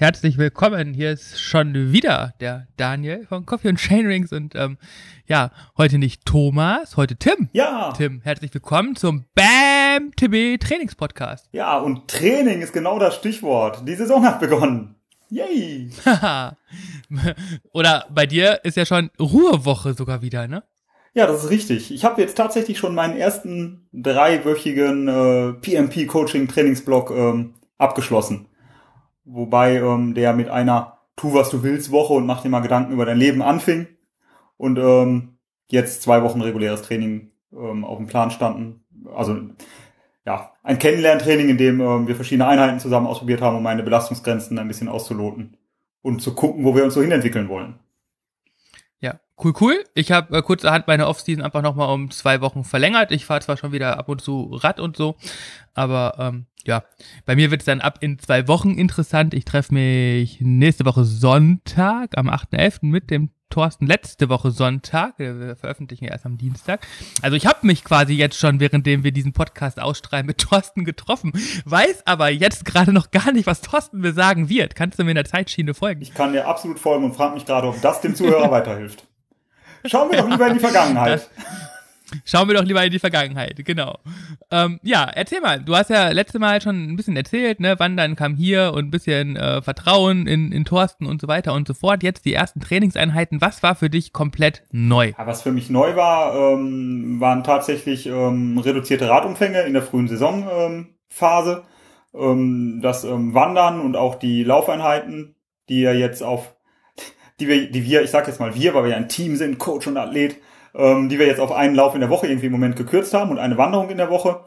Herzlich willkommen. Hier ist schon wieder der Daniel von Coffee und Chainrings und ähm, ja, heute nicht Thomas, heute Tim. Ja. Tim, herzlich willkommen zum BAM TB Trainingspodcast. Ja, und Training ist genau das Stichwort. Die Saison hat begonnen. Yay! Oder bei dir ist ja schon Ruhewoche sogar wieder, ne? Ja, das ist richtig. Ich habe jetzt tatsächlich schon meinen ersten dreiwöchigen äh, PMP-Coaching-Trainingsblock ähm, abgeschlossen. Wobei ähm, der mit einer Tu, was du willst Woche und mach dir mal Gedanken über dein Leben anfing. Und ähm, jetzt zwei Wochen reguläres Training ähm, auf dem Plan standen. Also ja, ein Kennenlerntraining, in dem ähm, wir verschiedene Einheiten zusammen ausprobiert haben, um meine Belastungsgrenzen ein bisschen auszuloten und zu gucken, wo wir uns so hinentwickeln wollen. Ja, cool, cool. Ich habe äh, kurzerhand meine Offseason einfach nochmal um zwei Wochen verlängert. Ich fahre zwar schon wieder ab und zu Rad und so, aber ähm, ja, bei mir wird es dann ab in zwei Wochen interessant. Ich treffe mich nächste Woche Sonntag am 8.11. mit dem Thorsten letzte Woche Sonntag. Wir veröffentlichen ja erst am Dienstag. Also ich habe mich quasi jetzt schon, währenddem wir diesen Podcast ausstrahlen, mit Thorsten getroffen, weiß aber jetzt gerade noch gar nicht, was Thorsten mir sagen wird. Kannst du mir in der Zeitschiene folgen? Ich kann dir absolut folgen und frage mich gerade, ob das dem Zuhörer weiterhilft. Schauen wir doch lieber in die Vergangenheit. Das, Schauen wir doch lieber in die Vergangenheit, genau. Ähm, ja, erzähl mal, du hast ja letzte Mal schon ein bisschen erzählt, ne, Wandern kam hier und ein bisschen äh, Vertrauen in, in Thorsten und so weiter und so fort. Jetzt die ersten Trainingseinheiten, was war für dich komplett neu? Ja, was für mich neu war, ähm, waren tatsächlich ähm, reduzierte Radumfänge in der frühen Saisonphase. Ähm, das ähm, Wandern und auch die Laufeinheiten, die ja jetzt auf, die wir, die wir, ich sag jetzt mal wir, weil wir ja ein Team sind, Coach und Athlet, ähm, die wir jetzt auf einen Lauf in der Woche irgendwie im Moment gekürzt haben und eine Wanderung in der Woche.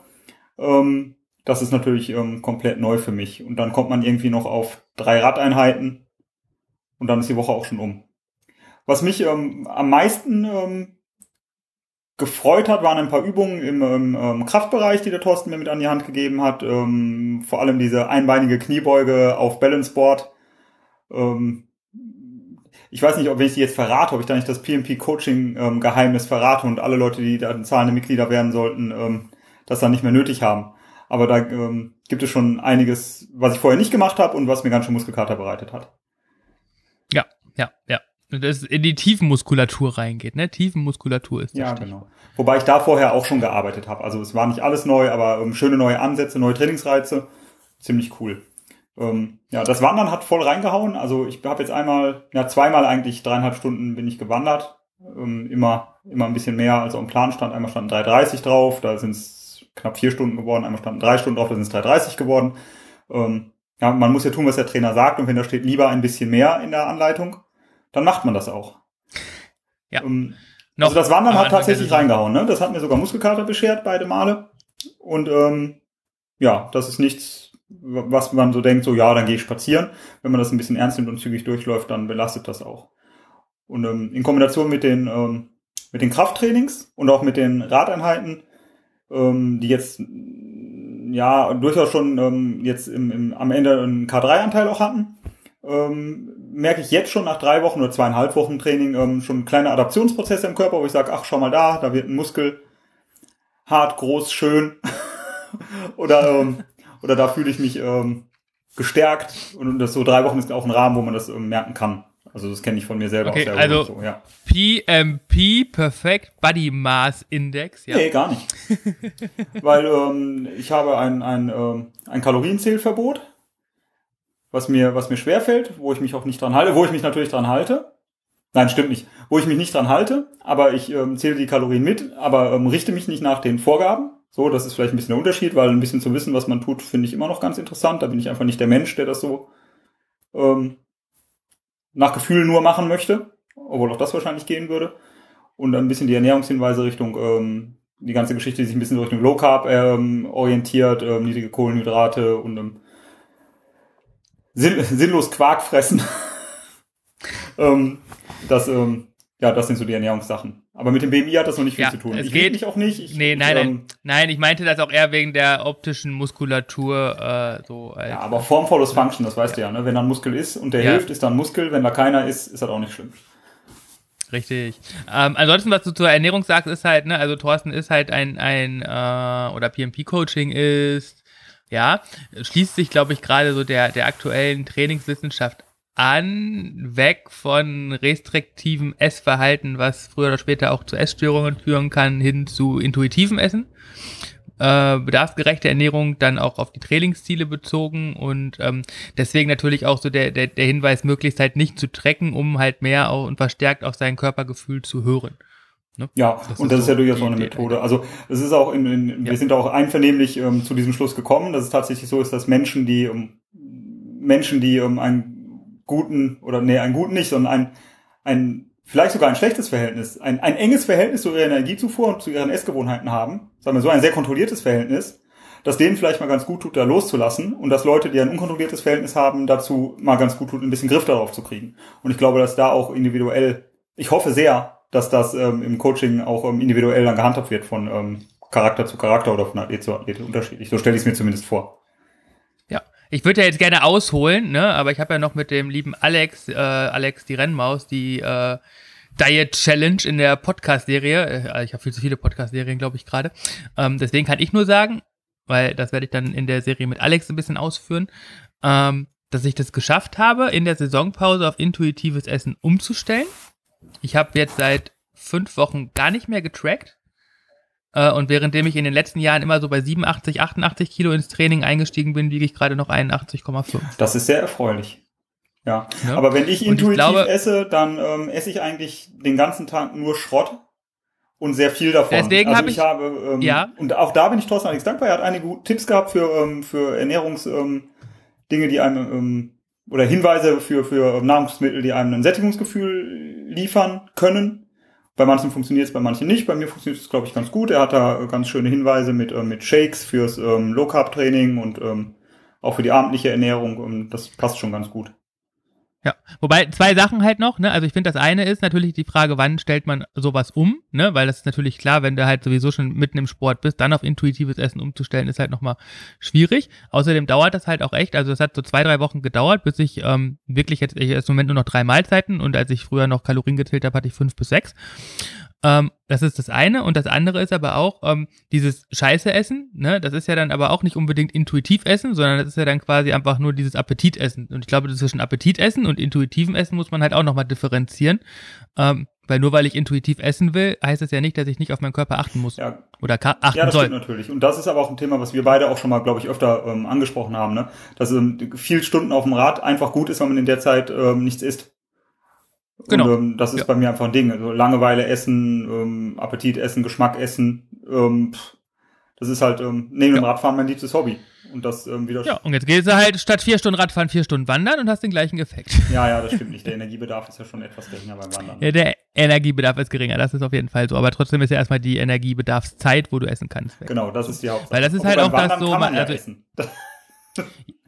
Ähm, das ist natürlich ähm, komplett neu für mich. Und dann kommt man irgendwie noch auf drei Radeinheiten und dann ist die Woche auch schon um. Was mich ähm, am meisten ähm, gefreut hat, waren ein paar Übungen im, ähm, Kraftbereich, die der Thorsten mir mit an die Hand gegeben hat. Ähm, vor allem diese einbeinige Kniebeuge auf Balanceboard. Ähm, ich weiß nicht, ob wenn ich die jetzt verrate, ob ich da nicht das PMP-Coaching-Geheimnis ähm, verrate und alle Leute, die da zahlende Mitglieder werden sollten, ähm, das dann nicht mehr nötig haben. Aber da ähm, gibt es schon einiges, was ich vorher nicht gemacht habe und was mir ganz schön Muskelkater bereitet hat. Ja, ja, ja. Das in die Tiefenmuskulatur reingeht, ne? Tiefenmuskulatur ist das Ja, genau. Wobei ich da vorher auch schon gearbeitet habe. Also es war nicht alles neu, aber ähm, schöne neue Ansätze, neue Trainingsreize. Ziemlich cool. Ähm, ja, das Wandern hat voll reingehauen. Also ich habe jetzt einmal, ja zweimal eigentlich dreieinhalb Stunden bin ich gewandert. Ähm, immer, immer ein bisschen mehr als am Plan stand. Einmal standen 3,30 drauf, da sind es knapp vier Stunden geworden. Einmal standen drei Stunden drauf, da sind es 3,30 geworden. Ähm, ja, man muss ja tun, was der Trainer sagt. Und wenn da steht lieber ein bisschen mehr in der Anleitung, dann macht man das auch. Ja. Ähm, also das Wandern hat tatsächlich reingehauen. Ne? Das hat mir sogar Muskelkater beschert, beide Male. Und ähm, ja, das ist nichts, was man so denkt, so ja, dann gehe ich spazieren. Wenn man das ein bisschen ernst nimmt und zügig durchläuft, dann belastet das auch. Und ähm, in Kombination mit den, ähm, mit den Krafttrainings und auch mit den Radeinheiten, ähm, die jetzt ja durchaus schon ähm, jetzt im, im, am Ende einen K3-Anteil auch hatten, ähm, merke ich jetzt schon nach drei Wochen oder zweieinhalb Wochen Training ähm, schon kleine Adaptionsprozesse im Körper, wo ich sage, ach, schau mal da, da wird ein Muskel hart, groß, schön. oder ähm, oder da fühle ich mich ähm, gestärkt und das so drei Wochen ist auch ein Rahmen, wo man das ähm, merken kann. Also das kenne ich von mir selber okay, aus der also so, ja. PMP, Perfect Body Mass Index, ja. Nee, gar nicht. Weil ähm, ich habe ein, ein, ähm, ein Kalorienzählverbot, was mir, was mir schwerfällt, wo ich mich auch nicht dran halte, wo ich mich natürlich dran halte. Nein, stimmt nicht. Wo ich mich nicht dran halte, aber ich ähm, zähle die Kalorien mit, aber ähm, richte mich nicht nach den Vorgaben. So, das ist vielleicht ein bisschen der Unterschied, weil ein bisschen zu wissen, was man tut, finde ich immer noch ganz interessant. Da bin ich einfach nicht der Mensch, der das so ähm, nach Gefühl nur machen möchte, obwohl auch das wahrscheinlich gehen würde. Und ein bisschen die Ernährungshinweise Richtung ähm, die ganze Geschichte, die sich ein bisschen Richtung Low Carb ähm, orientiert, ähm, niedrige Kohlenhydrate und ähm, sinn sinnlos Quark fressen. ähm, das, ähm, ja, das sind so die Ernährungssachen. Aber mit dem BMI hat das noch nicht viel ja, zu tun. Es ich geht mich auch nicht. Ich, nee, nein, ähm, nein, nein, ich meinte das auch eher wegen der optischen Muskulatur. Äh, so ja, aber Form follows Function, das weißt ja. du ja. Ne? Wenn da ein Muskel ist und der ja. hilft, ist da ein Muskel. Wenn da keiner ist, ist das auch nicht schlimm. Richtig. Ähm, ansonsten, was du zur Ernährung sagst, ist halt, ne, also Thorsten ist halt ein, ein äh, oder PMP-Coaching ist ja, schließt sich, glaube ich, gerade so der, der aktuellen Trainingswissenschaft an, weg von restriktivem Essverhalten, was früher oder später auch zu Essstörungen führen kann, hin zu intuitivem Essen. Äh, bedarfsgerechte Ernährung dann auch auf die Trainingsziele bezogen und ähm, deswegen natürlich auch so der, der, der Hinweis, möglichst halt nicht zu trecken, um halt mehr auch und verstärkt auf sein Körpergefühl zu hören. Ne? Ja, das und das ist, so ja durchaus auch eine Methode. Also es ist auch in, in ja. wir sind auch einvernehmlich ähm, zu diesem Schluss gekommen, dass es tatsächlich so ist, dass Menschen, die um, Menschen, die um einen guten oder nee, einen guten nicht, sondern ein, ein vielleicht sogar ein schlechtes Verhältnis, ein, ein enges Verhältnis zu ihrer Energiezufuhr und zu ihren Essgewohnheiten haben, sagen wir so ein sehr kontrolliertes Verhältnis, dass denen vielleicht mal ganz gut tut, da loszulassen und dass Leute, die ein unkontrolliertes Verhältnis haben, dazu mal ganz gut tut, ein bisschen Griff darauf zu kriegen. Und ich glaube, dass da auch individuell, ich hoffe sehr, dass das ähm, im Coaching auch ähm, individuell dann gehandhabt wird von ähm, Charakter zu Charakter oder von Athlet zu Athlet unterschiedlich. So stelle ich es mir zumindest vor. Ich würde ja jetzt gerne ausholen, ne? aber ich habe ja noch mit dem lieben Alex, äh, Alex die Rennmaus, die äh, Diet Challenge in der Podcast-Serie. Äh, ich habe viel zu viele Podcast-Serien, glaube ich, gerade. Ähm, deswegen kann ich nur sagen, weil das werde ich dann in der Serie mit Alex ein bisschen ausführen, ähm, dass ich das geschafft habe, in der Saisonpause auf intuitives Essen umzustellen. Ich habe jetzt seit fünf Wochen gar nicht mehr getrackt. Äh, und währenddem ich in den letzten Jahren immer so bei 87, 88 Kilo ins Training eingestiegen bin, wiege ich gerade noch 81,5. Das ist sehr erfreulich. Ja. ja. Aber wenn ich intuitiv ich glaube, esse, dann ähm, esse ich eigentlich den ganzen Tag nur Schrott und sehr viel davon. Deswegen also hab ich, ich habe ähm, ja. und auch da bin ich Thorsten Alex dankbar. Er hat einige gute Tipps gehabt für ähm, für Ernährungs ähm, Dinge, die einem ähm, oder Hinweise für für Nahrungsmittel, die einem ein Sättigungsgefühl liefern können. Bei manchen funktioniert es, bei manchen nicht. Bei mir funktioniert es, glaube ich, ganz gut. Er hat da ganz schöne Hinweise mit, äh, mit Shakes fürs ähm, Low Carb Training und ähm, auch für die abendliche Ernährung. Und das passt schon ganz gut. Ja, wobei zwei Sachen halt noch, ne? Also ich finde, das eine ist natürlich die Frage, wann stellt man sowas um, ne? Weil das ist natürlich klar, wenn du halt sowieso schon mitten im Sport bist, dann auf intuitives Essen umzustellen, ist halt nochmal schwierig. Außerdem dauert das halt auch echt. Also es hat so zwei, drei Wochen gedauert, bis ich ähm, wirklich jetzt, ich esse im Moment nur noch drei Mahlzeiten und als ich früher noch Kalorien gezählt habe, hatte ich fünf bis sechs. Ähm, das ist das eine. Und das andere ist aber auch ähm, dieses Scheiße essen. Ne? Das ist ja dann aber auch nicht unbedingt intuitiv essen, sondern das ist ja dann quasi einfach nur dieses Appetitessen. Und ich glaube, zwischen Appetitessen und intuitivem Essen muss man halt auch nochmal differenzieren. Ähm, weil nur weil ich intuitiv essen will, heißt das ja nicht, dass ich nicht auf meinen Körper achten muss. Ja. Oder achten soll. Ja, das soll. stimmt natürlich. Und das ist aber auch ein Thema, was wir beide auch schon mal, glaube ich, öfter ähm, angesprochen haben, ne? Dass ähm, viel Stunden auf dem Rad einfach gut ist, wenn man in der Zeit ähm, nichts isst. Genau. Und, ähm, das ist ja. bei mir einfach ein Ding. Also Langeweile essen, ähm, Appetit essen, Geschmack essen. Ähm, das ist halt ähm, neben ja. dem Radfahren mein liebstes Hobby. Und das ähm, wieder. Ja, und jetzt gehst du halt statt vier Stunden Radfahren vier Stunden wandern und hast den gleichen Effekt. Ja, ja, das stimmt nicht. Der Energiebedarf ist ja schon etwas geringer beim Wandern. Ja, der Energiebedarf ist geringer, das ist auf jeden Fall so. Aber trotzdem ist ja erstmal die Energiebedarfszeit, wo du essen kannst. Weg. Genau, das ist die Hauptsache. Weil das ist Aber halt auch das so. Man, also, essen.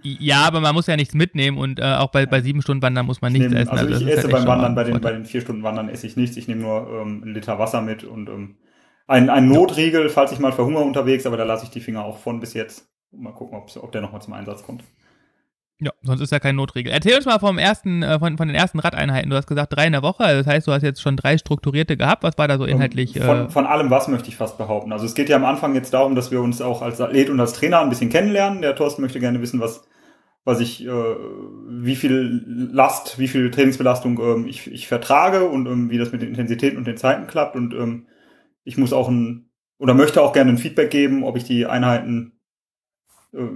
Ja, aber man muss ja nichts mitnehmen und äh, auch bei, bei sieben Stunden Wandern muss man nichts nehm, essen. Also, also ich esse halt beim Wandern, bei den, bei den vier Stunden Wandern esse ich nichts. Ich nehme nur ähm, einen Liter Wasser mit und ähm, ein, ein Notriegel, falls ich mal verhungere unterwegs, aber da lasse ich die Finger auch von bis jetzt. Mal gucken, ob der nochmal zum Einsatz kommt. Ja, sonst ist ja kein Notriegel. Erzähl uns mal vom ersten, äh, von, von den ersten Radeinheiten. Du hast gesagt, drei in der Woche. Also das heißt, du hast jetzt schon drei strukturierte gehabt. Was war da so inhaltlich? Von, äh von allem was möchte ich fast behaupten. Also es geht ja am Anfang jetzt darum, dass wir uns auch als Athlet und als Trainer ein bisschen kennenlernen. Der Thorsten möchte gerne wissen, was, was ich, äh, wie viel Last, wie viel Trainingsbelastung ähm, ich, ich vertrage und ähm, wie das mit den Intensitäten und den Zeiten klappt. Und ähm, ich muss auch ein, oder möchte auch gerne ein Feedback geben, ob ich die Einheiten äh,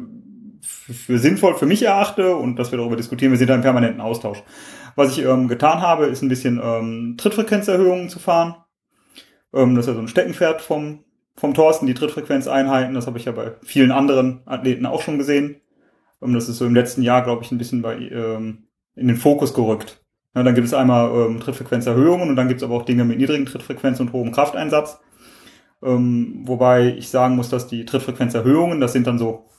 für sinnvoll für mich erachte und dass wir darüber diskutieren. Wir sind da im permanenten Austausch. Was ich ähm, getan habe, ist ein bisschen ähm, Trittfrequenzerhöhungen zu fahren. Ähm, das ist ja so ein Steckenpferd vom, vom Thorsten, die Trittfrequenzeinheiten. Das habe ich ja bei vielen anderen Athleten auch schon gesehen. Ähm, das ist so im letzten Jahr, glaube ich, ein bisschen bei, ähm, in den Fokus gerückt. Ja, dann gibt es einmal ähm, Trittfrequenzerhöhungen und dann gibt es aber auch Dinge mit niedrigen Trittfrequenz und hohem Krafteinsatz. Ähm, wobei ich sagen muss, dass die Trittfrequenzerhöhungen, das sind dann so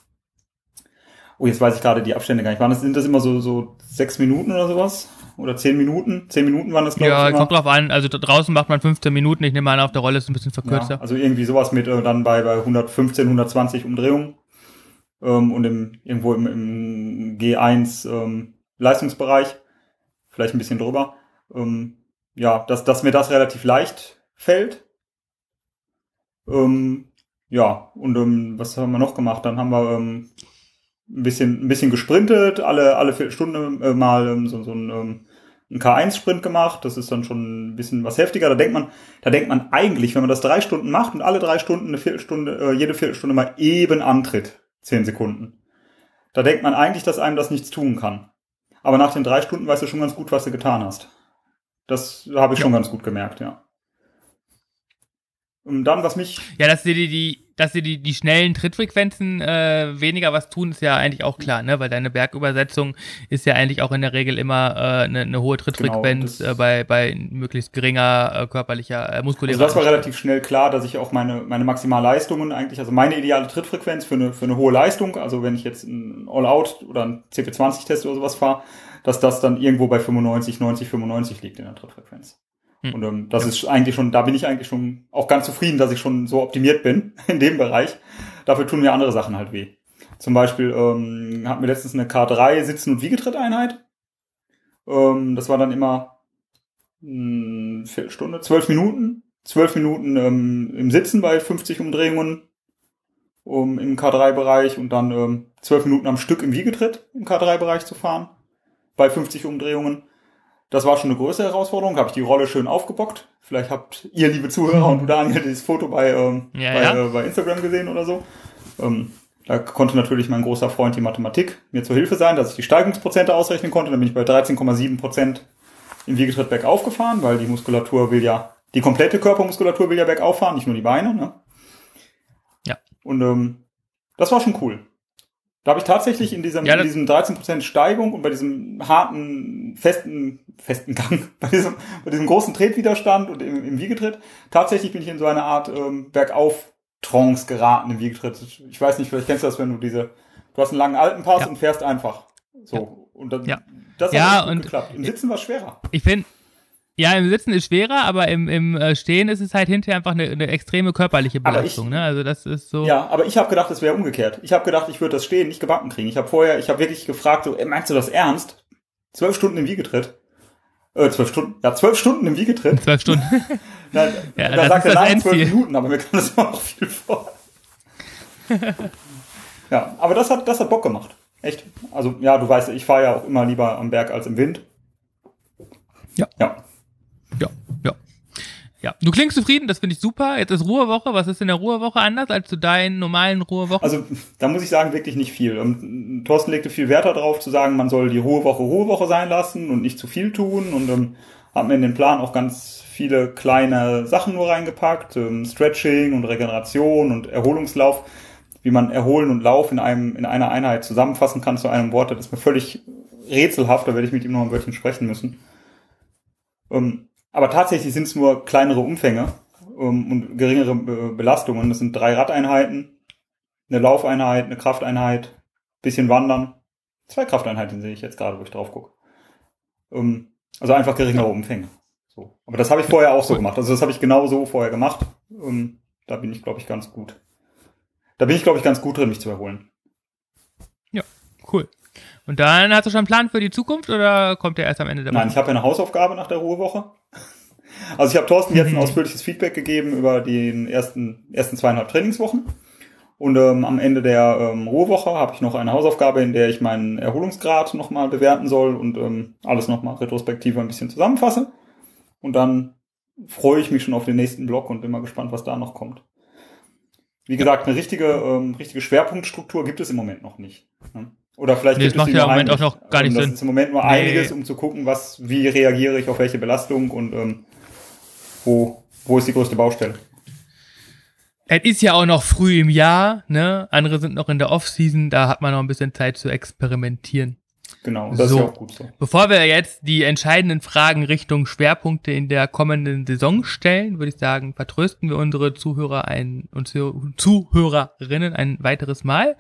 Oh, jetzt weiß ich gerade die Abstände gar nicht. Waren das, sind das immer so, so sechs Minuten oder sowas? Oder zehn Minuten? Zehn Minuten waren das, glaube ja, ich. Ja, kommt drauf an. Also draußen macht man 15 Minuten. Ich nehme an, auf der Rolle ist ein bisschen verkürzer. Ja, also irgendwie sowas mit äh, dann bei, bei 115, 120 Umdrehungen. Ähm, und im, irgendwo im, im G1 ähm, Leistungsbereich. Vielleicht ein bisschen drüber. Ähm, ja, dass, dass mir das relativ leicht fällt. Ähm, ja, und ähm, was haben wir noch gemacht? Dann haben wir ähm, ein bisschen, ein bisschen gesprintet, alle, alle Viertelstunde äh, mal ähm, so, so ein, ähm, ein K1-Sprint gemacht. Das ist dann schon ein bisschen was heftiger. Da denkt man, da denkt man eigentlich, wenn man das drei Stunden macht und alle drei Stunden eine Viertelstunde, äh, jede Viertelstunde mal eben antritt, zehn Sekunden. Da denkt man eigentlich, dass einem das nichts tun kann. Aber nach den drei Stunden weißt du schon ganz gut, was du getan hast. Das habe ich ja. schon ganz gut gemerkt, ja. Und dann, was mich. Ja, dass dir die, die, dass dir die, die schnellen Trittfrequenzen äh, weniger was tun, ist ja eigentlich auch klar, ne? Weil deine Bergübersetzung ist ja eigentlich auch in der Regel immer äh, eine, eine hohe Trittfrequenz genau, äh, bei, bei möglichst geringer äh, körperlicher, äh, muskulärer. Also das war relativ schnell klar, dass ich auch meine, meine Maximalleistungen eigentlich, also meine ideale Trittfrequenz für eine, für eine hohe Leistung, also wenn ich jetzt ein All-Out oder ein CP20-Test oder sowas fahre, dass das dann irgendwo bei 95, 90, 95 liegt in der Trittfrequenz. Hm. Und ähm, das ja. ist eigentlich schon, da bin ich eigentlich schon auch ganz zufrieden, dass ich schon so optimiert bin in dem Bereich. Dafür tun mir andere Sachen halt weh. Zum Beispiel ähm, hatten wir letztens eine K3 Sitzen- und Wiegetritteinheit. Ähm, das war dann immer eine hm, Viertelstunde, zwölf Minuten. Zwölf Minuten ähm, im Sitzen bei 50 Umdrehungen um im K3-Bereich und dann ähm, zwölf Minuten am Stück im Wiegetritt im K3-Bereich zu fahren bei 50 Umdrehungen. Das war schon eine größere Herausforderung. Habe ich die Rolle schön aufgebockt. Vielleicht habt ihr, liebe Zuhörer und du Daniel, dieses Foto bei, ähm, ja, bei, ja. Äh, bei Instagram gesehen oder so. Ähm, da konnte natürlich mein großer Freund die Mathematik mir zur Hilfe sein, dass ich die Steigungsprozente ausrechnen konnte. Dann bin ich bei 13,7 Prozent im Wiegetritt bergauf gefahren, weil die Muskulatur will ja, die komplette Körpermuskulatur will ja bergauf fahren, nicht nur die Beine. Ne? Ja. Und ähm, das war schon cool. Da habe ich tatsächlich in diesem, ja, in diesem 13% Steigung und bei diesem harten, festen, festen Gang, bei diesem, bei diesem großen Tretwiderstand und im, im Wiegetritt, tatsächlich bin ich in so eine Art ähm, Bergauf-Trance geraten im Wiegetritt. Ich weiß nicht, vielleicht kennst du das, wenn du diese, du hast einen langen Alpenpass ja. und fährst einfach. So. Ja. Und dann, ja. das hat ja, und geklappt. Im Sitzen war es schwerer. Ich finde, ja, im Sitzen ist schwerer, aber im, im äh, Stehen ist es halt hinterher einfach eine, eine extreme körperliche Belastung. Ich, ne? Also das ist so. Ja, aber ich habe gedacht, es wäre umgekehrt. Ich habe gedacht, ich würde das Stehen nicht gebacken kriegen. Ich habe vorher, ich habe wirklich gefragt, so, meinst du das ernst? Zwölf Stunden im Wiegetritt? Äh, zwölf Stunden, ja, zwölf Stunden im Wiegetritt. Zwölf Stunden. Na, ja, da sagt er nein, zwölf Minuten, aber mir kam das immer noch viel vor. ja, aber das hat, das hat Bock gemacht. Echt. Also, ja, du weißt, ich fahre ja auch immer lieber am Berg als im Wind. Ja. Ja. Ja, ja. Ja, du klingst zufrieden, das finde ich super. Jetzt ist Ruhewoche. Was ist in der Ruhewoche anders als zu deinen normalen Ruhewochen? Also, da muss ich sagen, wirklich nicht viel. Und ähm, Thorsten legte viel Wert darauf, zu sagen, man soll die Ruhewoche Ruhewoche sein lassen und nicht zu viel tun. Und ähm, hat mir in den Plan auch ganz viele kleine Sachen nur reingepackt. Ähm, Stretching und Regeneration und Erholungslauf. Wie man Erholen und Lauf in einem, in einer Einheit zusammenfassen kann zu einem Wort, das ist mir völlig rätselhaft. Da werde ich mit ihm noch ein Wörtchen sprechen müssen. Ähm, aber tatsächlich sind es nur kleinere Umfänge ähm, und geringere Be Belastungen. Das sind drei Radeinheiten, eine Laufeinheit, eine Krafteinheit, bisschen Wandern. Zwei Krafteinheiten sehe ich jetzt gerade, wo ich drauf gucke. Ähm, also einfach geringere Umfänge. So. Aber das habe ich vorher auch so gemacht. Also das habe ich genau so vorher gemacht. Ähm, da bin ich, glaube ich, ganz gut. Da bin ich, glaube ich, ganz gut drin, mich zu erholen. Ja, cool. Und dann hast du schon einen Plan für die Zukunft oder kommt der erst am Ende der Woche? Nein, ich habe ja eine Hausaufgabe nach der Ruhewoche. Also ich habe Thorsten jetzt ein mhm. ausführliches Feedback gegeben über die ersten, ersten zweieinhalb Trainingswochen. Und ähm, am Ende der ähm, Ruhewoche habe ich noch eine Hausaufgabe, in der ich meinen Erholungsgrad nochmal bewerten soll und ähm, alles nochmal retrospektiv ein bisschen zusammenfasse. Und dann freue ich mich schon auf den nächsten Block und bin mal gespannt, was da noch kommt. Wie gesagt, eine richtige, ähm, richtige Schwerpunktstruktur gibt es im Moment noch nicht. Ne? Oder vielleicht nee, gibt das es macht ja im Moment auch noch gar nicht das Sinn. Das ist im Moment nur nee. einiges, um zu gucken, was, wie reagiere ich auf welche Belastung und ähm, wo, wo ist die größte Baustelle? Es ist ja auch noch früh im Jahr, ne? Andere sind noch in der Off-Season, da hat man noch ein bisschen Zeit zu experimentieren. Genau, das so. ist ja auch gut so. Bevor wir jetzt die entscheidenden Fragen Richtung Schwerpunkte in der kommenden Saison stellen, würde ich sagen, vertrösten wir unsere Zuhörer ein, und Zuhörerinnen ein weiteres Mal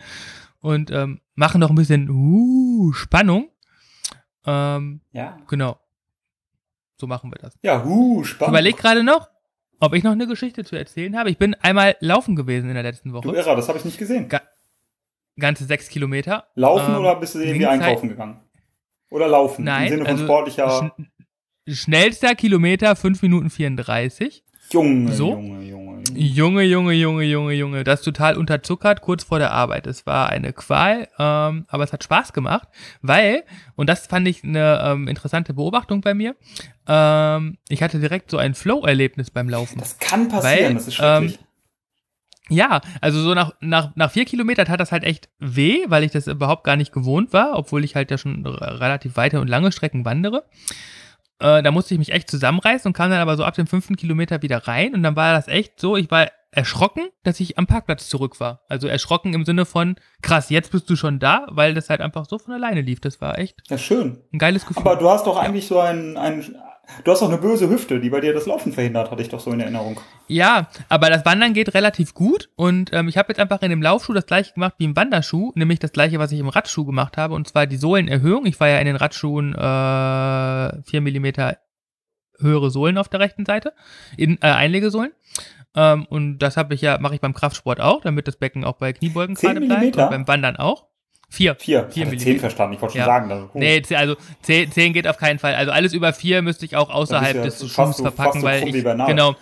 und ähm, machen noch ein bisschen uh, Spannung. Ähm, ja. Genau. So machen wir das. Ja, uh, spannend. Überleg gerade noch, ob ich noch eine Geschichte zu erzählen habe. Ich bin einmal laufen gewesen in der letzten Woche. Du Irrer, das habe ich nicht gesehen. Ga ganze sechs Kilometer. Laufen ähm, oder bist du irgendwie einkaufen halt gegangen? Oder laufen? Nein, Im Sinne von also sportlicher. Schn schnellster Kilometer 5 Minuten 34. Junge, so. Junge, Junge, Junge, Junge, Junge, Junge, Junge. Das ist total unterzuckert, kurz vor der Arbeit. Es war eine Qual, ähm, aber es hat Spaß gemacht, weil, und das fand ich eine ähm, interessante Beobachtung bei mir, ähm, ich hatte direkt so ein Flow-Erlebnis beim Laufen. Das kann passieren, Weil, das ist schrecklich. ähm, Ja, also so nach, nach, nach vier Kilometern hat das halt echt weh, weil ich das überhaupt gar nicht gewohnt war, obwohl ich halt ja schon relativ weite und lange Strecken wandere. Äh, da musste ich mich echt zusammenreißen und kam dann aber so ab dem fünften Kilometer wieder rein und dann war das echt so, ich war erschrocken, dass ich am Parkplatz zurück war. Also erschrocken im Sinne von, krass, jetzt bist du schon da, weil das halt einfach so von alleine lief. Das war echt ja, schön. ein geiles Gefühl. Aber du hast doch eigentlich so ein, ein du hast doch eine böse Hüfte, die bei dir das Laufen verhindert, hatte ich doch so in Erinnerung. Ja, aber das Wandern geht relativ gut und ähm, ich habe jetzt einfach in dem Laufschuh das gleiche gemacht wie im Wanderschuh, nämlich das gleiche, was ich im Radschuh gemacht habe und zwar die Sohlenerhöhung. Ich war ja in den Radschuhen äh, 4 Millimeter höhere Sohlen auf der rechten Seite, in, äh, Einlegesohlen. Ähm, und das habe ich ja, mache ich beim Kraftsport auch, damit das Becken auch bei Kniebeugen 10 gerade bleibt und beim Wandern auch. Vier. Vier. Vier hatte Millimeter. zehn verstanden, ich wollte schon Ja. sagen. Hoch. Nee, also 10, 10 geht auf keinen Fall. Also alles über 4 müsste ich auch außerhalb ja des Schuhs so- verpacken, weil ich, genau.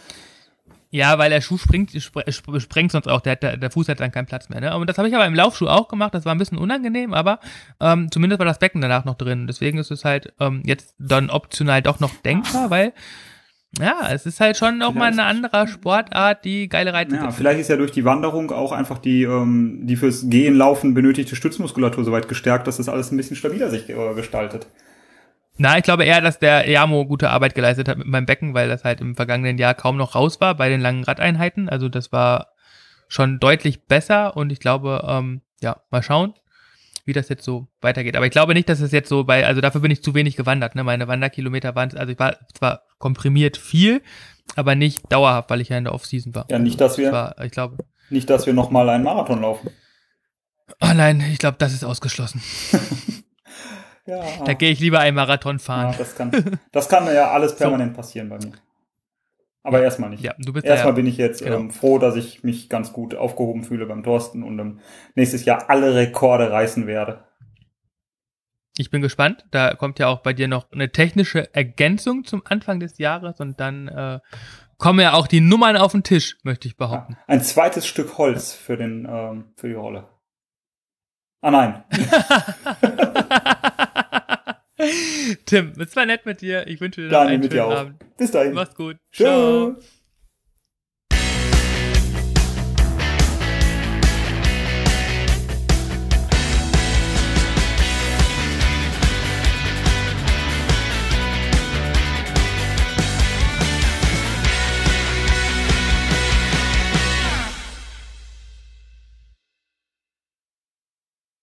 Ja, weil der Schuh springt, spr- sp- sprengt sonst auch, der, der, der Fuß hat dann keinen Platz mehr. Ne? Und das habe ich aber im Laufschuh auch gemacht, das war ein bisschen unangenehm, aber ähm, zumindest war das Becken danach noch drin. Deswegen ist es halt ähm, jetzt dann optional doch noch denkbar, weil ja, es ist halt schon noch mal eine andere Sportart, die geile Reize Ja, vielleicht ist ja durch die Wanderung auch einfach die, ähm, die fürs Gehen, Laufen benötigte Stützmuskulatur so weit gestärkt, dass das alles ein bisschen stabiler sich äh, gestaltet. Na, ich glaube eher, dass der Jamo gute Arbeit geleistet hat mit meinem Becken, weil das halt im vergangenen Jahr kaum noch raus war bei den langen Radeinheiten. Also das war schon deutlich besser und ich glaube, ähm, ja, mal schauen, wie das jetzt so weitergeht. Aber ich glaube nicht, dass es jetzt so bei, also dafür bin ich zu wenig gewandert. Ne? Meine Wanderkilometer waren, also ich war zwar komprimiert viel, aber nicht dauerhaft, weil ich ja in der Offseason war. Ja, nicht, dass wir, war, ich glaube, nicht, dass wir noch mal einen Marathon laufen. oh nein, ich glaube, das ist ausgeschlossen. Ja, Da gehe ich lieber einen Marathon ja fahren. das kann, das kann mir ja alles permanent passieren bei mir. Aber erstmal nicht. Ja, du bist Erstmal ja, bin ich jetzt Genau. ähm, froh, dass ich mich ganz gut aufgehoben fühle beim Thorsten und ähm, nächstes Jahr alle Rekorde reißen werde. Ich bin gespannt. Da kommt ja auch bei dir noch eine technische Ergänzung zum Anfang des Jahres und dann äh, kommen ja auch die Nummern auf den Tisch, möchte ich behaupten. Ja, ein zweites Stück Holz für den ähm, für die Rolle. Ah nein. Tim, es war nett mit dir. Ich wünsche dir noch Daniel einen schönen. Abend. Bis dahin. Mach's gut. Tschö. Ciao.